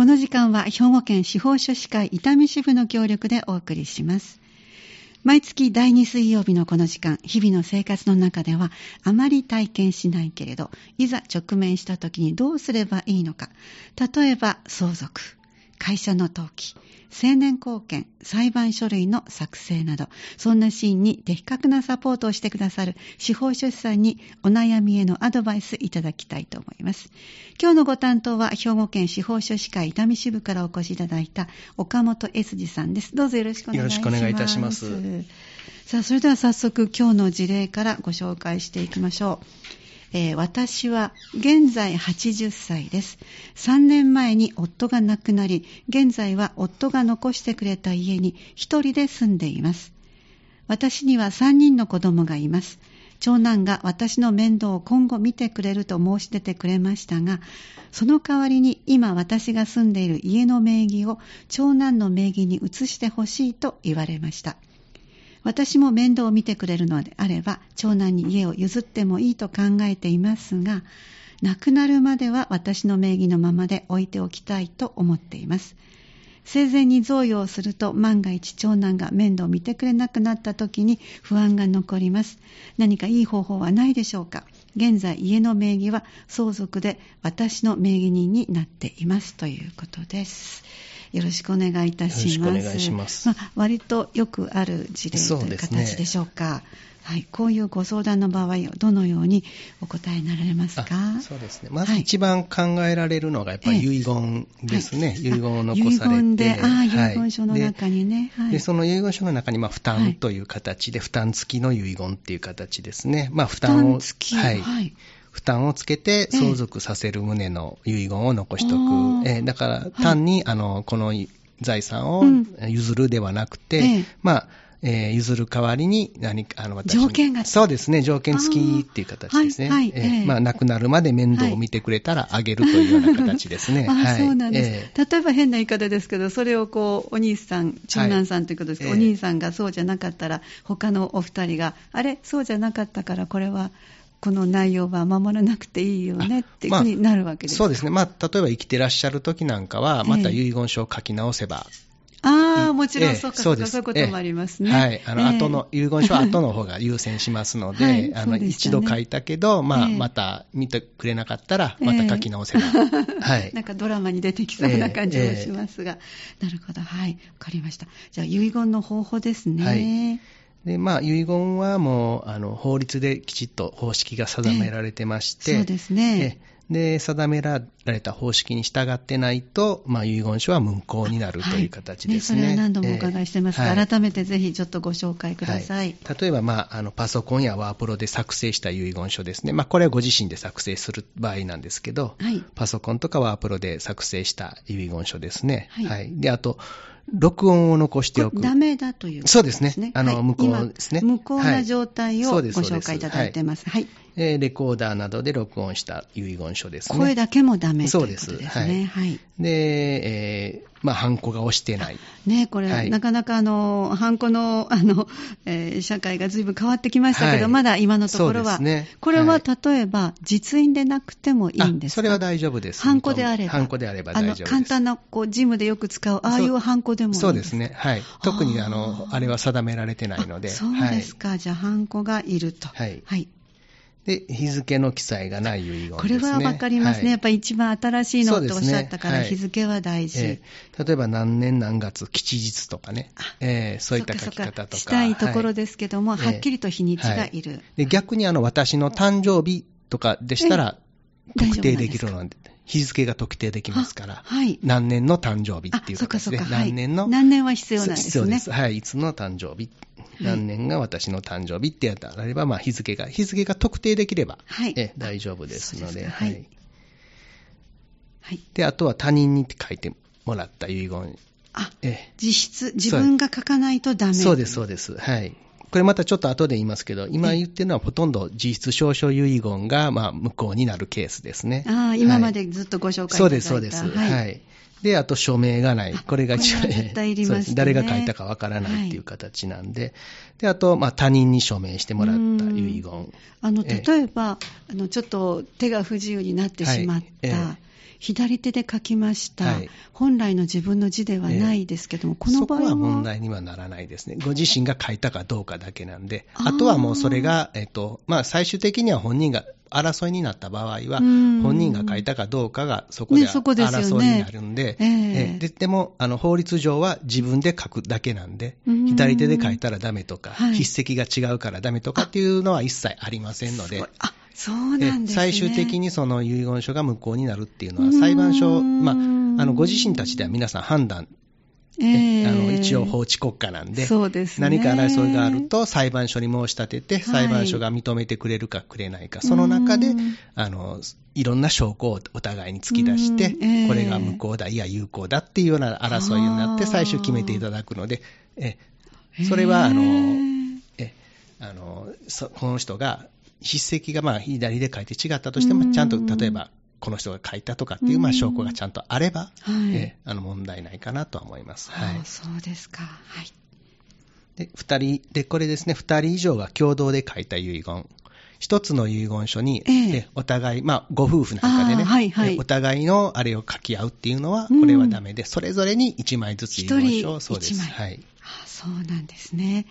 この時間は兵庫県司法書士会伊丹支部の協力でお送りします。毎月第2水曜日のこの時間、日々の生活の中ではあまり体験しないけれど、いざ直面した時にどうすればいいのか。例えば相続、会社の登記、青年貢献、裁判書類の作成など、そんなシーンに的確なサポートをしてくださる司法書士さんにお悩みへのアドバイスいただきたいと思います。今日のご担当は兵庫県司法書士会伊丹支部からお越しいただいた岡本 S 次さんです。どうぞよろしくお願いします。よろしくお願いいたします。さあ、それでは早速今日の事例からご紹介していきましょう。えー、私は現在80歳です。3年前に夫が亡くなり、現在は夫が残してくれた家に一人で住んでいます。私には3人の子供がいます。長男が私の面倒を今後見てくれると申し出てくれましたが、その代わりに今私が住んでいる家の名義を長男の名義に移してほしいと言われました。私も面倒を見てくれるのであれば、長男に家を譲ってもいいと考えていますが、亡くなるまでは私の名義のままで置いておきたいと思っています。生前に贈与をすると万が一長男が面倒を見てくれなくなった時に不安が残ります。何かいい方法はないでしょうか現在家の名義は相続で私の名義人になっていますということです。よろしくお願いいたします。よろしくお願いします。まあ、割とよくある事例という形でしょうか。はい、こういうご相談の場合をどのようにお答えになられますか？そうですね。まず一番考えられるのがやっぱり遺言ですね。はい、遺言を残されて。遺言で、ああ、遺言書の中にね。はい、でその遺言書の中に、まあ、負担という形で、負担付きの遺言っていう形ですね。まあ、負担を。負担付きはい。はい負担をつけて相続させる旨の遺言を残しとく。ええ。だから単に、あの、この財産を譲るではなくて、まあ、えー、譲る代わりに何か、あの、私条件が。そうですね、条件付きっていう形ですね。はい、はい、えー、まあ、亡くなるまで面倒を見てくれたらあげるというような形ですね。はい、そうなんです、えー、例えば変な言い方ですけど、それをこう、お兄さん、長男さんということですけど、はい、お兄さんがそうじゃなかったら、他のお二人が、あれ、そうじゃなかったから、これは、この内容は守らなくていいよねっていうふうになるわけですか、まあ、そうですね、まあ、例えば生きてらっしゃる時なんかは、また遺言書を書き直せば、えー、ああ、もちろんそうか、そうそういうこともありますね。はい。あの、後の、遺言書は後の方が優先しますので、はい、あの、ね、一度書いたけど、まあ、また見てくれなかったら、また書き直せば。はい。なんかドラマに出てきそうな感じもしますが、なるほど。はい。わかりました。じゃあ、遺言の方法ですね。はいで、まあ、遺言はもう、あの、法律できちっと方式が定められてまして、そうですね。で、定められた方式に従ってないと、まあ、遺言書は無効になるという形ですね。はい、ねそれは何度もお伺いしてますが、えーはい、改めてぜひちょっとご紹介ください。はい、例えば、まあ、あの、パソコンやワープロで作成した遺言書ですね。まあ、これはご自身で作成する場合なんですけど、はい、パソコンとかワープロで作成した遺言書ですね。はい。はい、で、あと、録音を残しておく。ダメだという、ね、そうですね。あの、はい、無効ですね。無効な状態をご紹介いただいてます。はい。えレコーダーなどで録音した遺言書ですね。声だけもダメそうです。ですね。はい。で、えー、まあ、ハンコが押してない。ね、これ、はい、なかなかあの、ハンコの、あの、えー、社会が随分変わってきましたけど、はい、まだ今のところは、ね、これは例えば、実印でなくてもいいんですか？それは大丈夫です。ハンコであれば。ハンコであれば大丈夫です。簡単な、こう、ジムでよく使う、ああいうハンコでもいいそうですね。はい。特に、あの、あれは定められてないので。そうですか。はい、じゃあ、ハンコがいると。はい。はいで、日付の記載がない遺言ね、これはわかりますね、はい、やっぱり一番新しいのとおっしゃったから、日付は大事、ねはいえ。ー、例えば何年何月、吉日とかね、えー、そういった書き方とか。したいところですけども、はい、はっきりと日にちがい。る。で逆にあの私の誕生日とかでしたら、特定できるので、日付が特定できますから、はい、何年の誕生日っていう形で、何年の、何年は必要なんですね。必要です。はい、いつの誕生日？何年が私の誕生日ってやったられば、まあ、日付が、日付が特定できれば、はい、え大丈夫ですので、はい。はい。で、あとは他人に書いてもらった遺言。あ、え実質、自分が書かないとダメそうです、そうです。はい。これまたちょっと後で言いますけど、今言ってるのはほとんど実質証書遺言がまあ無効になるケースですね。ああ、今までずっとご紹介いただいた、そうです、そうです。はい、はい。で、あと署名がない。これが一番、ね、誰が書いたかわからないっていう形なんで、はい、で、あと、まあ、他人に署名してもらった遺言。あの、例えば、あの、ちょっと手が不自由になってしまった。左手で書きました、はい、本来の自分の字ではないですけども、えー、この場合はそこは問題にはならないです。ね。ご自身が書いたかどうかだけなんで、あとはもうそれが、えっ、ー、と、まあ、最終的には本人が争いになった場合は、本人が書いたかどうかがそこで争いになるんで、ね、ででもあの法律上は自分で書くだけなんで、左手で書いたらダメとか、はい、筆跡が違うからダメとかっていうのは一切ありませんので。そうなんですね、最終的にその遺言書が無効になるっていうのは、裁判所、まあ、あのご自身たちでは皆さん判断えー、あの一応法治国家なんで、そうですね、何か争いがあると裁判所に申し立てて、裁判所が認めてくれるかくれないか、はい、その中であのいろんな証拠をお互いに突き出して、えー、これが無効だ、いや有効だっていうような争いになって、最終決めていただくので、えそれはあの、えあのこの人が筆跡がまあ左で書いて違ったとしても、ちゃんと例えばこの人が書いたとかっていう、まあ、証拠がちゃんとあれば、はい、えあの問題ないかなとは思います。はい、そうですか。はい。で、二人、で、これですね、二人以上が共同で書いた遺言。一つの遺言書に、ええ、お互い、まあ、ご夫婦なんかでね、はいはい、お互いのあれを書き合うっていうのは、これはダメで、うん、それぞれに一枚ずつ遺言書を、そうです。はい。あそうなんですね。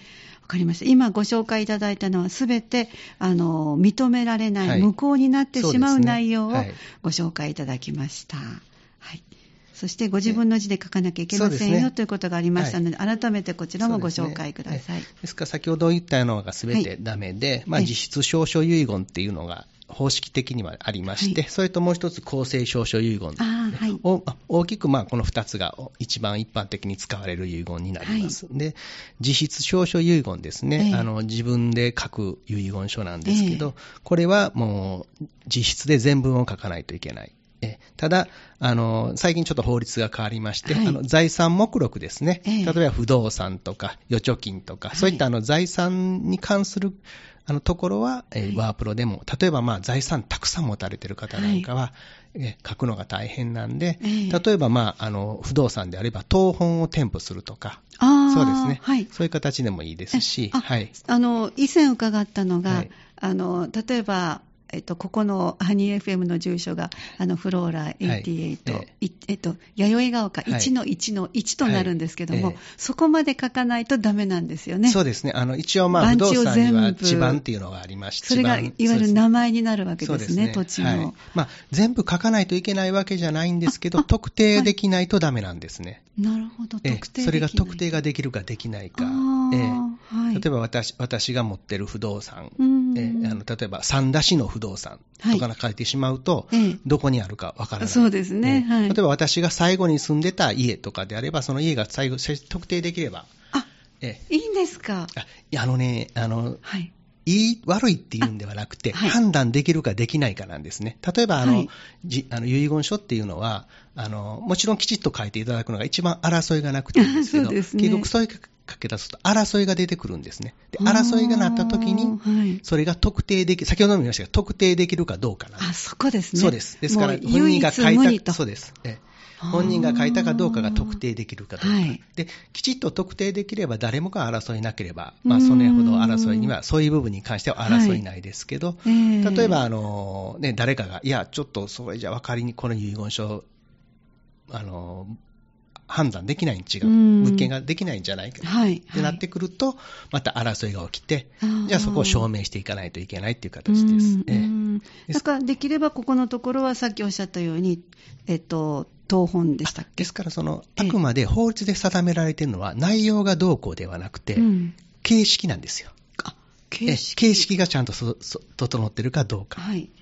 かりました。今ご紹介いただいたのはすべて、あの、認められない、はい、無効になってしまう内容をご紹介いただきました。はい。そしてご自分の字で書かなきゃいけませんよ、ね、ということがありましたので、はい、改めてこちらもご紹介ください。です、ね,、から先ほど言ったのがすべてダメで、はい、まあ、実質証書遺言っていうのが方式的にはありまして、はい、それともう一つ公正証書遺言、はい、大きくまあこの2つが一番一般的に使われる遺言になります。はい、で、実質証書遺言ですね、えー、あの自分で書く遺言書なんですけど、えー、これはもう実質で全文を書かないといけない。えただあの、最近ちょっと法律が変わりまして、はい、あの財産目録ですね、え。例えば不動産とか預貯金とか、はい、そういったあの財産に関するあのところは、えー、ワープロでも、例えばまあ財産たくさん持たれてる方なんかは、はい、え書くのが大変なんで、えー、例えばまああの不動産であれば、当本を添付するとか、そうですね、はい、そういう形でもいいですし、はい、あの以前伺ったのが、はい、あの例えばえっと、ここのハニー FM の住所が、あの、フローラ88、はい、えっと、弥生が丘1の1の1となるんですけども、はい。そこまで書かないとダメなんですよね。そうですね。あの、一応まあ、不動産には地盤っていうのがありまして、それがいわゆる名前になるわけですね、すね土地の、はい。まあ、全部書かないといけないわけじゃないんですけど、特定できないとダメなんですね。なるほど、特定それが特定ができるかできないか。えはい、例えば私私が持ってる不動産、えあの例えば三田市の不動産とか書い。てしまうと、はい、どこにあるかわからない。そうですね、はい。例えば私が最後に住んでた家とかであれば、その家が最後特定できれば。あ、えいいんですか？あのね、あの、はい、いい、悪いっていうんではなくて、はい、判断できるかできないかなんですね。例えば、あの、はい、じあの遺言書っていうのはあの、もちろんきちっと書いていただくのが一番争いがなくていいんですけど、ね、結局そういう書け出すと争いが出てくるんですね。で、争いがなった時に、それが特定でき、先ほども言いましたが、特定できるかどうかな。あ、そこですね。そうです。ですから、本人が書いた、そうです。え本人が書いたかどうかが特定できるかどうか、はい、できちっと特定できれば誰もが争いなければ、まあ、それほど争いにはそういう部分に関しては争いないですけど、はい、例えばあの、ね、誰かがいやちょっとそれじゃ分かりにこの遺言書あの判断できないに違う、物件ができないんじゃないか、はい、ってなってくると、また争いが起きて、じゃあそこを証明していかないといけないっていう形です。ええ、だからできればここのところはさっきおっしゃったように、えっと、当本でしたっけ？ですからその、あくまで法律で定められているのは、内容がどうこうではなくて、形式なんですよ。形式。形式がちゃんと整ってるかどうか。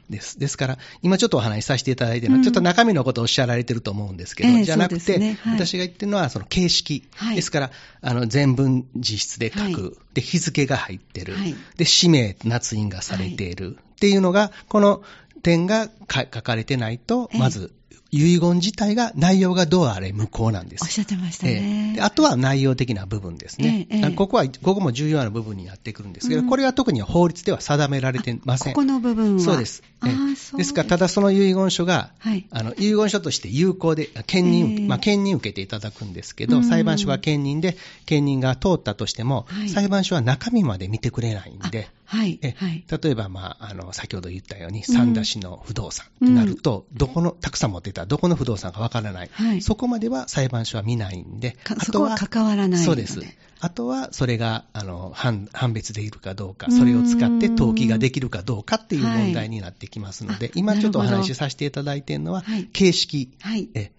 です。はい、です。から、今ちょっとお話しさせていただいているのは、うん、ちょっと中身のことをおっしゃられてると思うんですけど、えー、じゃなくて、ね。はい、私が言ってるのはその形式。はい、ですから、あの全文実質で書く、で、日付が入ってる、で、氏名、捺印がされている、っていうのが、この点が書かれてないと、まず遺言自体が、内容がどうあれ無効なんです。おっしゃってましたね。えー、あとは内容的な部分ですね、えーえー、ここは、ここも重要な部分になってくるんですけど、うん、これは特に法律では定められてません。ここの部分は。そうです。えー、ですから、ただその遺言書が、はい、あの遺言書として有効で、兼任、えー、まあ、兼任受けていただくんですけど、裁判所が兼任で、兼任が通ったとしても、はい、裁判所は中身まで見てくれないんで、はいえはい。例えば、まあ、あの先ほど言ったように、三田市の不動産となると、どこの、たくさん持っていたら、どこの不動産かわからない、はい。そこまでは裁判所は見ないんで、かそこは関わらないそうです。あとは、それがあの判判別できるかどうか、それを使って登記ができるかどうかっていう問題になってきますので、はい今ちょっとお話しさせていただいているのは、はい形式。はい。え。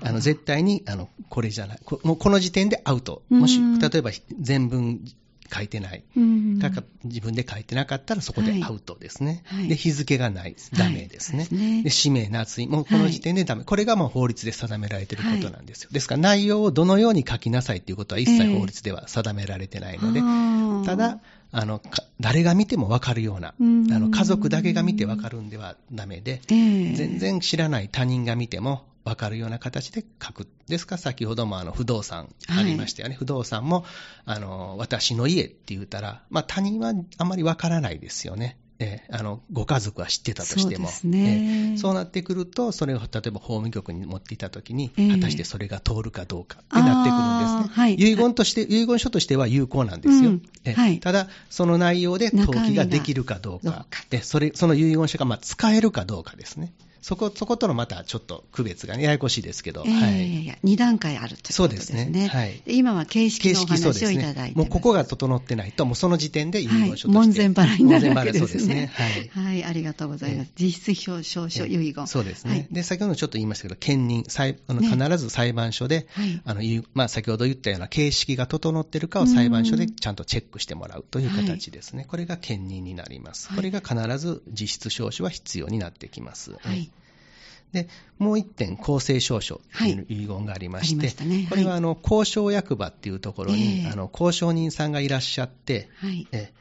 あの絶対にあのこれじゃないこ、もうこの時点でアウト、うん。もし例えば全文書いてない、うん。かか自分で書いてなかったらそこでアウトですね、はい。で日付がない、ダメですね、はいで氏名、夏位、もうこの時点でダメ、これがもう法律で定められていることなんですよ、ですから内容をどのように書きなさいということは一切ええ。法律では定められてないので、あー。ただ、あのか誰が見ても分かるような、あうん。の家族だけが見て分かるんではダメで、ええ。全然知らない他人が見ても分かるような形で書く。ですか？ら先ほどもあの不動産ありましたよね。不動産もあの私の家って言ったら、まあ、他人はあまり分からないですよね。ええ。あのご家族は知ってたとしても。そうね。ええ。そうなってくると、それを例えば法務局に持っていたときに、ええ。果たしてそれが通るかどうかってなってくるんですね。はい。遺言として、遺言書としては有効なんですよ。うん。ええ。はい。ただ、その内容で登記ができるかどうか。中身が。どうか、え。それその遺言書がまあ使えるかどうかですね。そこ、そことのまたちょっと区別がね、ややこしいですけど、ええはい。いやいや、2段階あるということですね。そうですねはいで今は形式のお話を。いただいてます。もうここが整ってないと、もうその時点で遺言書として。はい、門前払いになるわけですね。門前払いそうですね。はい。はい、ありがとうございます。実質表彰書遺言。そうですね、はいで先ほどちょっと言いましたけど、兼任、裁あのね必ず裁判所で、はいあのまあ、先ほど言ったような形式が整っているかを裁判所でちゃんとチェックしてもらうという形ですね、これが兼任になります、はいこれが必ず実質証書は必要になってきます。はい。でもう一点、公正証書という遺言がありまして、ありましたね。はい。これはあの交渉役場っていうところに、ええ。あの交渉人さんがいらっしゃって、はい。え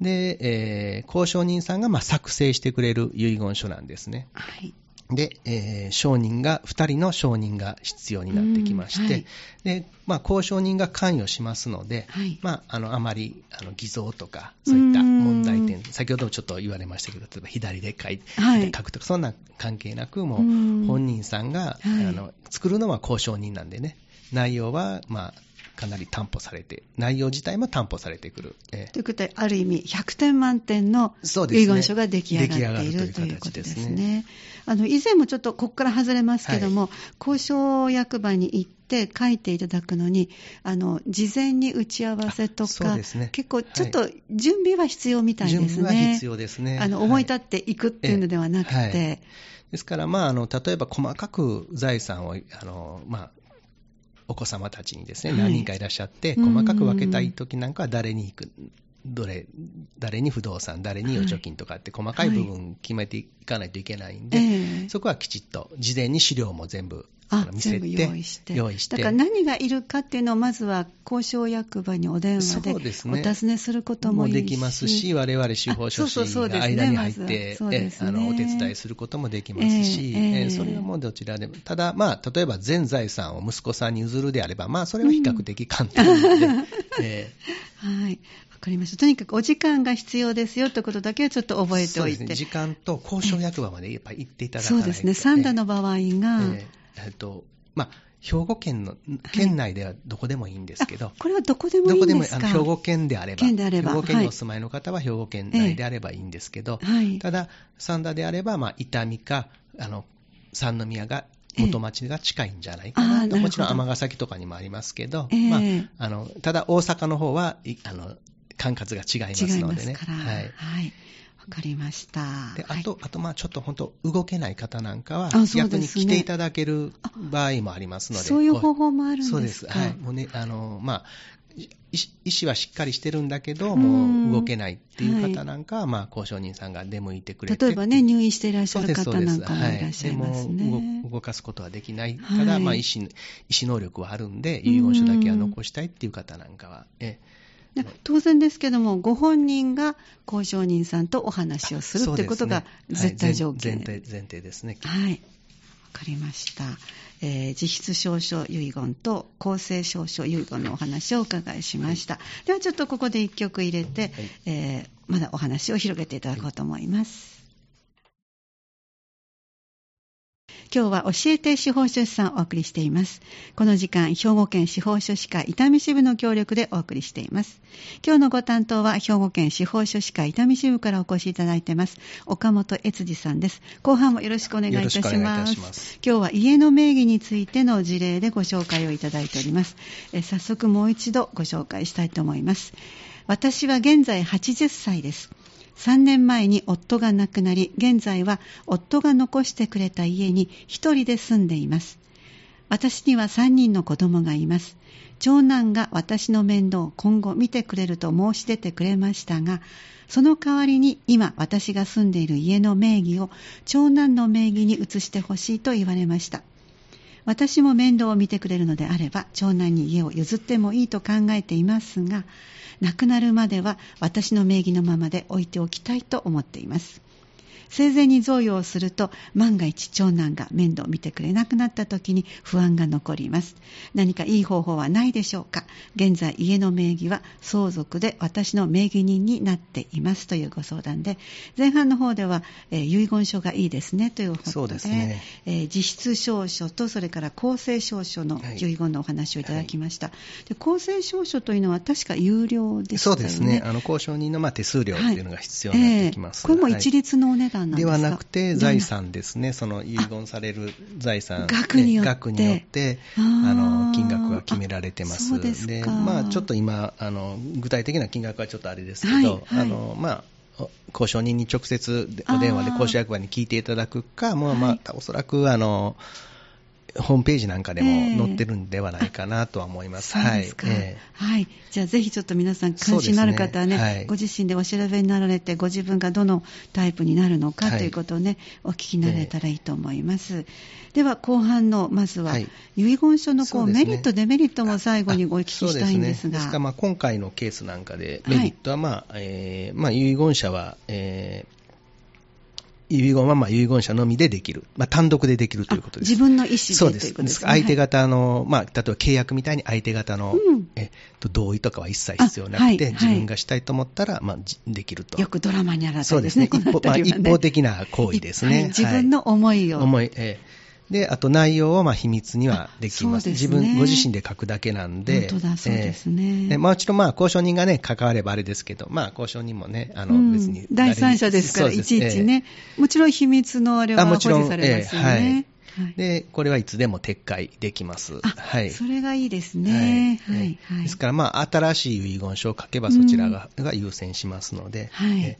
で、えー交渉人さんがまあ作成してくれる遺言書なんですね。はい。で、えー証人が、2人の証人が必要になってきまして、うん。はい。でまあ、交渉人が関与しますので、はい。まあ、あのあまりあの偽造とか、そういった先ほどもちょっと言われましたけど、例えば左で書いて、はい。書くとか、そんな関係なく、もう本人さんが、はい。あの作るのは交渉人なんでね、内容は、まあ、かなり担保されて、内容自体も担保されてくる。えーということで、ある意味、100点満点の遺言書が出来上がっているということでという形ですすねね。あの以前もちょっとここから外れますけども、交渉役場に行って書いていただくのに、あの事前に打ち合わせとか、ね結構ちょっと準備は必要みたいですね。準備は必要ですね。あのはい思い立っていくっていうのではなくて、ええはいですから、まあ、あの例えば細かく財産をあの、まあ、お子様たちにですね、はい。何人かいらっしゃって、うん細かく分けたいときなんかは誰に行く、どれ、誰に不動産、誰に預貯金とかって細かい部分決めていかないといけないんで、ええ。そこはきちっと事前に資料も全部あ見せて。用意して。用意して。だから何がいるかっていうのをまずは交渉役場にお電話でおね。尋ねすることもいいし。できますし、我々司法書士が間に入っまて、ずはそうですね。えあのお手伝いすることもできますし、ええええ。えそれはもうどちらでも、ただ、まあ、例えば全財産を息子さんに譲るであれば、まあ、それは比較的簡単なので、えはい。わかりました。とにかくお時間が必要ですよということだけはちょっと覚えておいて。ね、時間と交渉役場までやっぱり行っていただかないと。そうですね。三田の場合が、えええっとまあ、兵庫県の県内ではどこでもいいんですけど、あこれはどこでもいいんですか？あの兵庫県であれば、県であれば。兵庫県はいにお住まいの方は兵庫県内であればいいんですけど、はい。ただ、三田であれば、まあ、伊丹かあの三宮が元町が近いんじゃないかな。るほど。なと、もちろん尼崎とかにもありますけど、ええ。まあ、あのただ大阪の方はいあの管轄が違いますのでね。はい。はい。わかりました。であはい。と、あとまあちょっと本当、動けない方なんかは逆に来ていただける場合もありますので、そういうこ方法もあるんですか？そうです、はい、もうね、あのまあ、い意思はしっかりしてるんだけど、うん。もう動けないっていう方なんかは、まあ、交渉人さんが出向いてくれて、例えばね、入院していらっしゃる方なんかもいらっしゃいますはい。も動動かすことはできない、はいただ、まあ、意思意思能力はあるんで、遺言書だけは残したいっていう方なんかは、えで当然ですけども、ご本人が交渉人さんとお話をするってことが絶対条件。はい前提前提ですね。はい。わかりました。えー実質証書遺言と公正証書遺言のお話をお伺いしました。ではちょっとここで一曲入れて、えーまだお話を広げていただこうと思います。今日は教えて司法書士さんをお送りしています。この時間、兵庫県司法書士会伊丹支部の協力でお送りしています。今日のご担当は兵庫県司法書士会伊丹支部からお越しいただいています。岡本悦司さんです。後半もよろしくお願いいたします。ます今日は家の名義についての事例でご紹介をいただいております。え早速もう一度ご紹介したいと思います。私は現在80歳です。3年前に夫が亡くなり、現在は夫が残してくれた家に一人で住んでいます。私には3人の子供がいます。長男が私の面倒を今後見てくれると申し出てくれましたが、その代わりに今私が住んでいる家の名義を長男の名義に移してほしいと言われました。私も面倒を見てくれるのであれば長男に家を譲ってもいいと考えていますが亡くなるまでは私の名義のままで置いておきたいと思っています。生前に贈与をすると万が一長男が面倒を見てくれなくなった時に不安が残ります。何かいい方法はないでしょうか？現在家の名義は相続で私の名義人になっています。というご相談で前半の方では、えー、遺言書がいいですね。ということでね、えー、実質証書とそれから公正証書の遺言のお話をいただきました、はい、で公正証書というのは確か有料でしたよね。そうですね。あの交渉人のまあ手数料っていうのが必要になってきます、はいえー、これも一律のお値段なんではなくて、財産ですね、その遺言される財産、額によって、額によってあの金額が決められてます。でまあ、ちょっと今あの、具体的な金額はちょっとあれですけど、はいはい、あのまあ交渉人に直接お電話で交渉役場に聞いていただくか、もうまあ、おそらくあのホームページなんかでも載ってるんではないかなとは思います。えー、はい、えー、はい。じゃあぜひちょっと皆さん関心のある方はね、ね。はい、ご自身でお調べになられて、ご自分がどのタイプになるのかということをね、はい、お聞きになれたらいいと思います。えー、では後半の、まずは、遺言書のこう、ね、メリット、デメリットも最後にお聞きしたいんですが。ですか。らまあ今回のケースなんかで、メリットはまあ、はい、えー、まあ遺言者は、えー遺言はまあ遺言者のみでできる、まあ、単独でできるということです。自分の意思でそうです。です相手方の、まあ、例えば契約みたいに相手方の、うん、えと同意とかは一切必要なくて、はいはい、自分がしたいと思ったら、まあ、できると。よくドラマにあらそうですね。一方的な行為ですね。自分の思いを。思い、えーで、あと内容をまあ秘密にはできます。すね、自分、ご自身で書くだけなんで。本当だ、そうですね。えー、もう一度まあ交渉人がね、関わればあれですけど、まあ交渉人もね、あの、別に、第三者ですから、いちいちね、えー、もちろん秘密のあれは保持されますよね。はい、で、これはいつでも撤回できます。はい。それがいいですね。はい。はい、ですから、まあ、新しい遺言書を書けばそちらが,、が優先しますので、はい。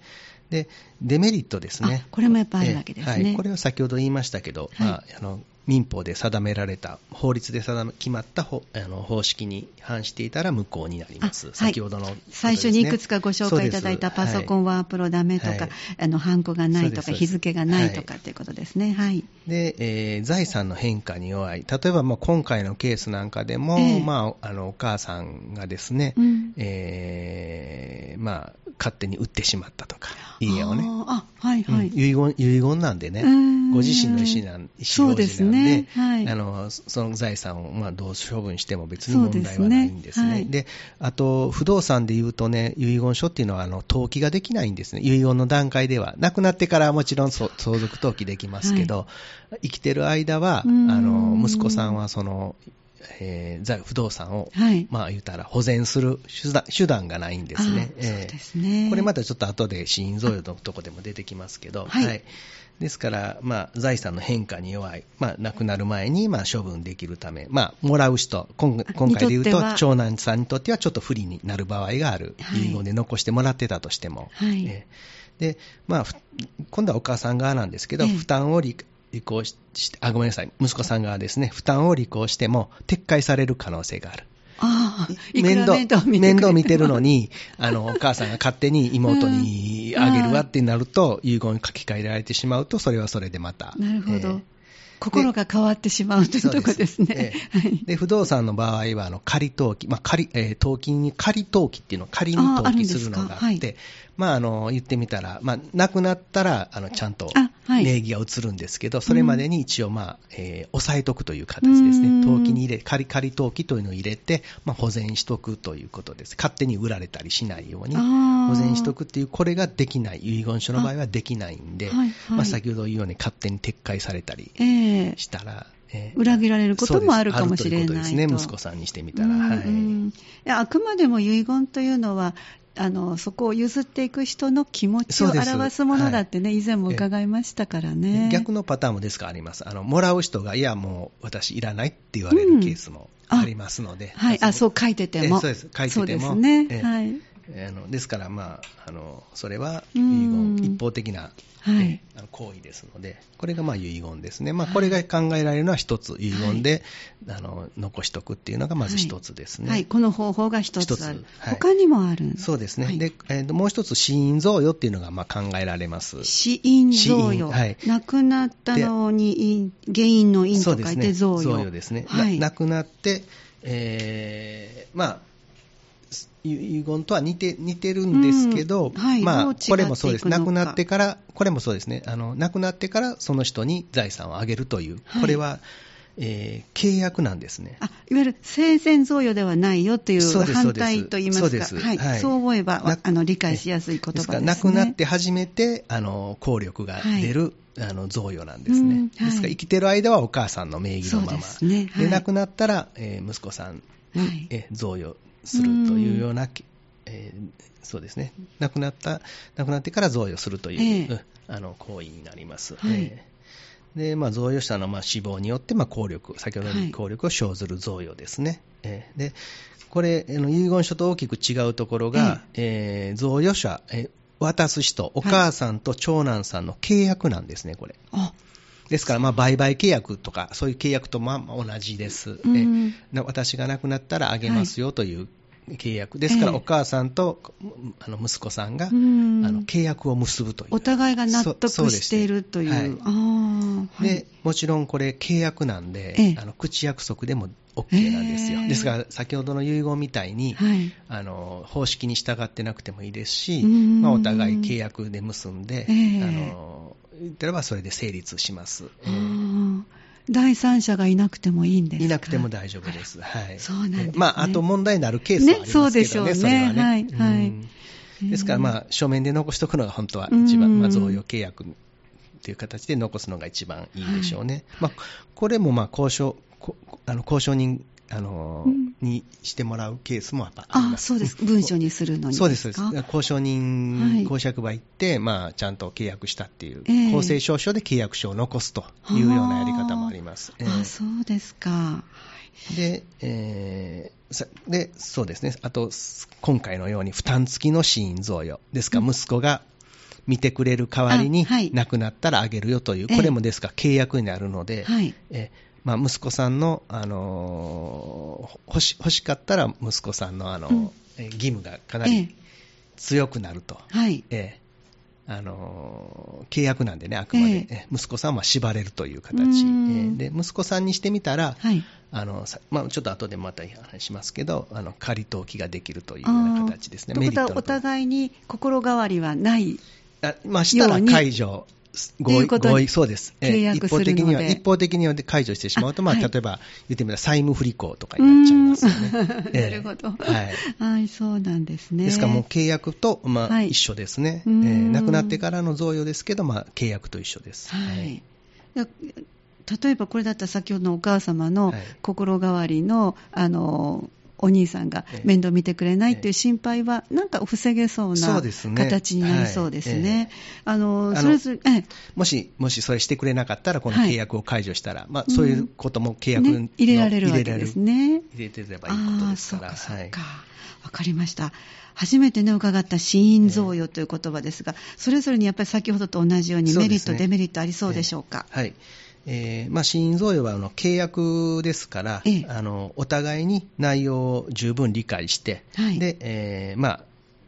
で、デメリットですね。これもやっぱあるわけですね。はい。これは先ほど言いましたけど、はい、まあ、あの、民法で定められた、法律で定め決まったあの方式に反していたら無効になります。先ほどの、ね、最初にいくつかご紹介いただいたパソコンワープロダメとか、はい、あの、ハンコがないとか、日付がないとかということですね。はい。で、えー、財産の変化に弱い。例えば、まあ、今回のケースなんかでも、えー、まあ、あの、お母さんがですね、うん、えー、まあ、勝手に売ってしまったとか、家をね。あ、はいはい、うん、遺言。遺言なんでね、ご自身の意思なん、意思表示なんで、そねはい、あのその財産をまあどう処分しても別に問題はないんですね。で、ねはい、あと、不動産で言うとね、遺言書っていうのはあの登記ができないんですね。遺言の段階では。亡くなってからはもちろん相続登記できますけど、はい、生きてる間は、あの息子さんはそのえー、不動産を、はい、まあ言うたら保全する手段手段がないんですね。そうですね、これまたちょっと後で死因贈与のとこでも出てきますけど、はい、はい、ですから、まあ、財産の変化に弱い、まあ、亡くなる前に、まあ、処分できるため、まあ、もらう人、今今回で言うと、長男さんにとってはちょっと不利になる場合がある、遺言で残してもらってたとしても。はい、えー、でまあ、今度はお母さん側なんですけど、負担を離行して、あ、ごめんなさい、息子さん側ですね、負担を履行しても撤回される可能性がある。ああ、面倒面倒見てるのに、あの、お母さんが勝手に妹にあげるわってなると、遺言書き換えられてしまうと、それはそれでまた。なるほど。えー心が変わってしまうというところですね。で不動産の場合は、あの仮登記、まあ仮えー、登記に仮登記っていうのを仮に登記するのがあって、まあ、あの言ってみたら、まあ、亡くなったらあのちゃんと名義が移るんですけど、はい、それまでに一応、まあえー、抑えとくという形ですね、登記に入れ仮登記というのを入れて、まあ、保全しとくということです、勝手に売られたりしないように、保保全しとくっていう、これができない、遺言書の場合はできないんで、はいはい、まあ、先ほど言うように勝手に撤回されたりしたら、えー、裏切られることもあるかもしれないと。ですね、息子さんにしてみたら。はい、いあくまでも遺言というのは、あのそこを譲っていく人の気持ちを表すものだってね、はい、以前も伺いましたからね。逆のパターンもですかあります。あの、もらう人が、いや、もう私いらないって言われるケースもありますので。うん、はい、あ、そう書いてても。そうです、書いてても。そうですね。はい。あのですから、まあ、あのそれは遺言、一方的なはい、行為ですので、これがまあ遺言ですね、まあ、これが考えられるのは一つ、遺言で、はい、あの残しとくっていうのがまず一つですね、はい、はい、この方法が一つある、他にもあるそうですね、でえー、もう一つ、死因贈与っていうのがまあ考えられます。死因贈与、はい、亡くなったのに原因の因と書いて贈与、贈与ですね、はい、亡くなって、えー、まあ遺言とは似て似てるんですけど、うんはい、まあ、これもそうです、亡くなってから、これもそうですね、あの亡くなってからその人に財産をあげるという、はい、これは、えー、契約なんですね。あいわゆる生前贈与ではないよという反対といいますか、そうです。はい。はい、そう思えばあの理解しやすい言葉です、ね、亡くなって初めてあの効力が出る、あの贈与なんですね、うんですから生きてる間はお母さんの名義のまま、で、ね。はい、亡くなったら、えー、息子さんに、え贈与するというような、えー、そうですね。亡くなった亡くなってから贈与するという、えー、あの行為になります。はい、えー、でまあ、贈与者のまあ死亡によって、まあ、効力、先ほどの効力を生ずる贈与ですね。はい、え。ー、でこれ、遺言書と大きく違うところが、えー、贈与者、えー、渡す人、お母さんと長男さんの契約なんですね、これ。ですから、まあ、売買契約とか、そういう契約とまあ同じです、うん、私が亡くなったらあげますよという契約、ですから、お母さんと、あの息子さんが、あの契約を結ぶという、お互いが納得しているという、はい、でもちろんこれ、契約なんで、あの口約束でも OK なんですよ、ですから先ほどの遺言みたいに、はい、あの方式に従ってなくてもいいですし、まあ、お互い契約で結んで、あの言ったらばそれで成立します。えー第三者がいなくてもいいんですいなくても大丈夫です。はい。そうなんです、ね、まあ、あと問題になるケースはありますけどね、ねそうでしょうね。それはね。はい。はい。ですから、まあ、書面で残しておくのが本当は一番、まあ、贈与契約という形で残すのが一番いいでしょうね。はい、まあ、これも、まあ、交渉、あの交渉人あの、うん、にしてもらうケースもやっぱあります。あそうです。文書にするのにそうです。交渉人、公爵場行って、まあ、ちゃんと契約したっていう、えー、公正証書で契約書を残すというようなやり方もあります。あ、えー、そうですか。で、えー、で、そうですね。あと、今回のように負担付きの死因贈与。ですか？ら、息子が見てくれる代わりに、亡くなったらあげるよという、これもですか？ら契約になるので、はい、えーまあ、息子さんの、あの欲し欲しかったら息子さんの、あの、うん、義務がかなり強くなると、ええ、はい、えあの契約なんでね、あくまで、え息子さんは縛れるという形、えで息子さんにしてみたら、はい、あのまあ、ちょっと後でまた話しますけど、あの仮登記ができるというような形ですね、お互いに心変わりはないあまあ、したら解除合意、合意、そうです。契約するので一方的には、一方的に解除してしまうと、まあ、はい、例えば、言ってみたら債務不履行とかになっちゃいますよね。なるほど。はい。はい、そうなんですね。ですからもう契約と、まあ、はい、一緒ですね。えー、亡くなってからの贈与ですけど、まあ、契約と一緒です。はい。はい例えばこれだったら先ほどのお母様の心変わりの、あのお兄さんが面倒見てくれないっていう心配は、なんか防げそうな形になりそうですね。あのそれぞれもし、もしそれしてくれなかったら、この契約を解除したら、まあ、そういうことも契約に、入れられるわけですね。入れてればいいことですから。そうか、わかりました。初めてね、伺った死因贈与という言葉ですが、それぞれにやっぱり先ほどと同じようにメリット、デメリットありそうでしょうか？はい。えーまあ、死因贈与はあの契約ですから、ええ、あのお互いに内容を十分理解して、はい、でえーまあ、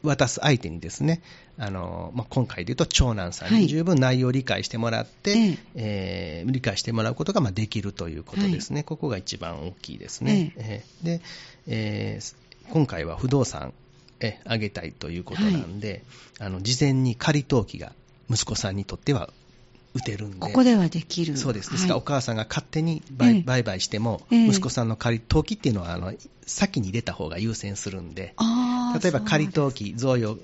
渡す相手にですね、あのまあ、今回でいうと長男さんに十分内容を理解してもらって、はい、えー、理解してもらうことがまあできるということですね、はい、ここが一番大きいですね。ええ。でえー、今回は不動産えあげたいということなんで、あの事前に仮登記が息子さんにとっては打てるんで。ここではできる。そうです。ですから、お母さんが勝手に売,、売買しても、息子さんの仮登記っていうのは、あの、先に入れた方が優先するんで、例えば仮登記、贈与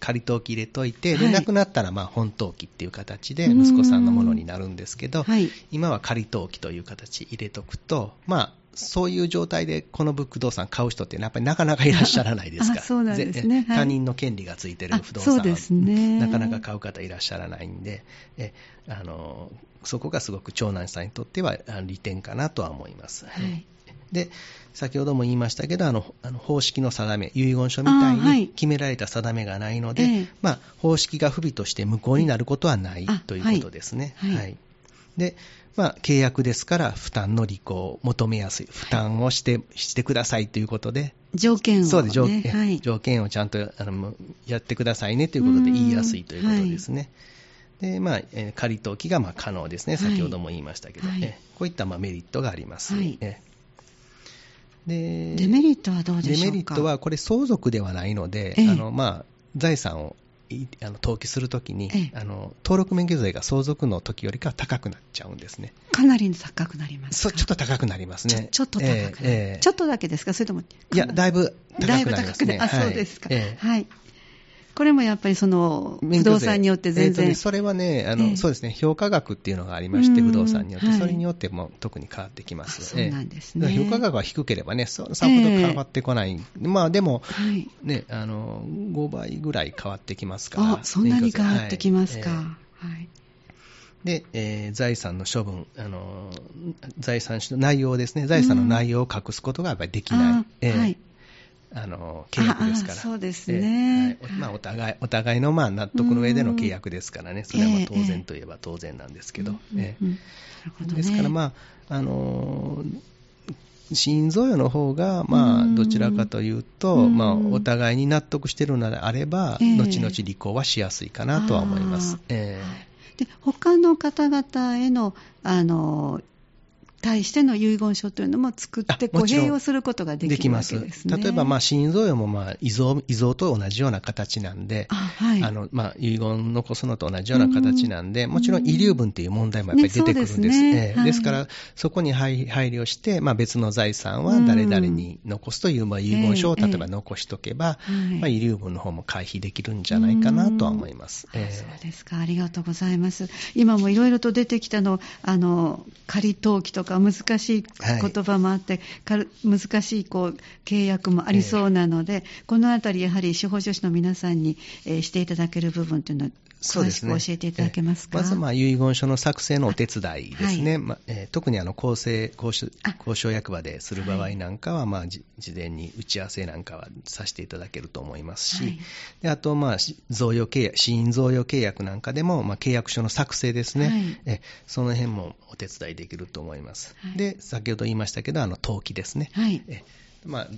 仮登記入れといて、で、亡くなったら、まあ、本登記っていう形で、息子さんのものになるんですけど、今は仮登記という形入れとくと、まあ、そういう状態でこの不動産買う人ってやっぱりなかなかいらっしゃらないですか。ら、そうなんですね、他人の権利がついてる不動産は、ね、なかなか買う方いらっしゃらないんで、えあのそこがすごく長男さんにとっては利点かなとは思います。はい。で先ほども言いましたけどあのあの方式の定め遺言書みたいに決められた定めがないので、はいまあ、方式が不備として無効になることはないということですね。はい、はい、でまあ、契約ですから負担の履行を求めやすい、負担をして,、してくださいということで、条件を、ね、そうです条件、はい、条件をちゃんとあのやってくださいねということで言いやすいということですね。でまあ、えー、仮登記がまあ可能ですね、先ほども言いましたけど、はい、えこういったまあメリットがあります。はい。えでデメリットはどうでしょうか？デメリットは、これ、相続ではないので、ええ、あのまあ、財産をあの登記するときに、ええ、あの登録免許税が相続の時よりかは高くなっちゃうんですね。かなり高くなりますそうちょっと高くなりますね。ちょっと高く、えー、ちょっとだけですか、それとも。いや、だいぶ高くなりますね。あ、そうですか。はい。これもやっぱりその不動産によって全然、えーね、それはねあの、えー、そうですね、評価額っていうのがありまして、不動産によって、はい、それによっても特に変わってきます。そうなんですね。評価額は低ければね、そさほど変わってこない、えー、まあでも、はい、ね、あの5倍ぐらい変わってきますから、あそんなに変わってきますか。はい。で、えー、財産の処分、あの財産の内容ですね、財産の内容を隠すことがやっぱりできない。えー、はいあの契約ですから、そうですね、はい。まあ、お互いお互いのまあ納得の上での契約ですからね、それは当然といえば当然なんですけど、ですから、まああの心臓与の方が、まあ、どちらかというと、まあ、お互いに納得しているのであれば、後々離婚はしやすいかなとは思います。えー、で他の方々へのあの対しての遺言書というのも作って、併用することができます、ね、例えば、まあ、心臓用も、まあ、遺贈遺贈と同じような形なんで、あはい。あのまあ、遺言残すのと同じような形なんで、もちろん遺留分という問題もやっぱり出てくるんです。ねですね。えー、ですから、そこに配慮して、まあ、別の財産は誰々に残すという、まあ、遺言書を例えば残しておけば、えーえー、まあ、遺留分の方も回避できるんじゃないかなとは思います。えー、そうですか、ありがとうございます。今もいろいろと出てきたの、あの仮登記とか難しい言葉もあって、はい、難しいこう契約もありそうなので、えー、このあたり、やはり司法書士の皆さんに、えー、していただける部分というのは、詳しく教えていただけますか、ね、まず、まあ、遺言書の作成のお手伝いですね、はい、まあえー、特にあの公正交渉交渉役場でする場合なんかは、まあ、事前に打ち合わせなんかはさせていただけると思いますし、はい、であと、まあ、贈与契約、死因贈与契約なんかでも、まあ、契約書の作成ですね、はい、えその辺もお手伝いできると思います。で先ほど言いましたけど、あの登記ですね。はい。え。まあ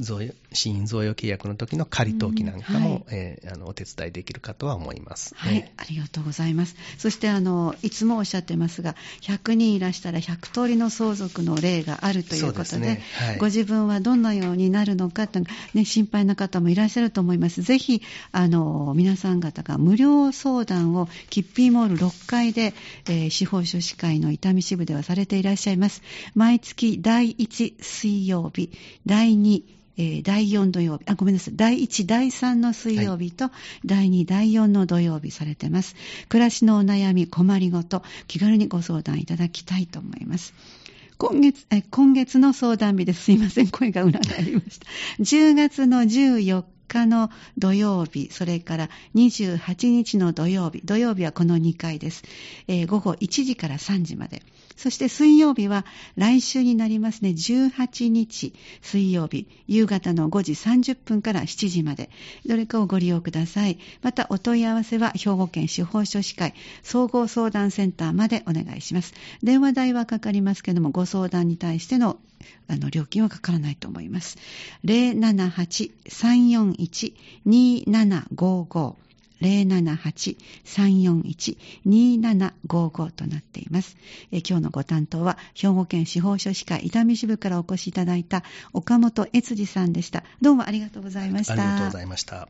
贈与死因贈与契約の時の仮登記なんかも、はい、えー、あのお手伝いできるかとは思います。はい、えー、ありがとうございます。そしてあのいつもおっしゃってますが、100人いらしたら100通りの相続の例があるということで、でねはい、ご自分はどのようになるのかと、ね、心配な方もいらっしゃると思います。ぜひあの皆さん方が無料相談をキッピーモール6階で、えー、司法書士会の伊丹支部ではされていらっしゃいます。毎月第1水曜日、第2えー、第4土曜日、あ、ごめんなさい、第1、第3の水曜日と、第2、第4の土曜日されてます。暮らしのお悩み、困りごと、気軽にご相談いただきたいと思います。今月、え今月の相談日です。すいません、声が裏返りました。10月の14日の土曜日、それから28日の土曜日、土曜日はこの2回です。えー、午後1時から3時まで。そして水曜日は来週になりますね、18日水曜日、夕方の5時30分から7時まで、どれかをご利用ください。またお問い合わせは兵庫県司法書士会総合相談センターまでお願いします。電話代はかかりますけども、ご相談に対してのあの料金はかからないと思います。078-341-2755 078-341-2755となっています。え今日のご担当は、兵庫県司法書士会伊丹支部からお越しいただいた岡本悦司さんでした。どうもありがとうございました。ありがとうございました。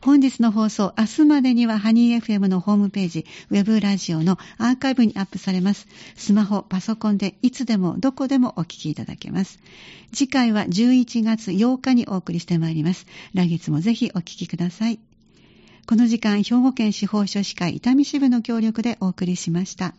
本日の放送、明日までにはハニー FM のホームページ、ウェブラジオのアーカイブにアップされます。スマホ、パソコンでいつでもどこでもお聞きいただけます。次回は11月8日にお送りしてまいります。来月もぜひお聞きください。この時間、兵庫県司法書士会伊丹支部の協力でお送りしました。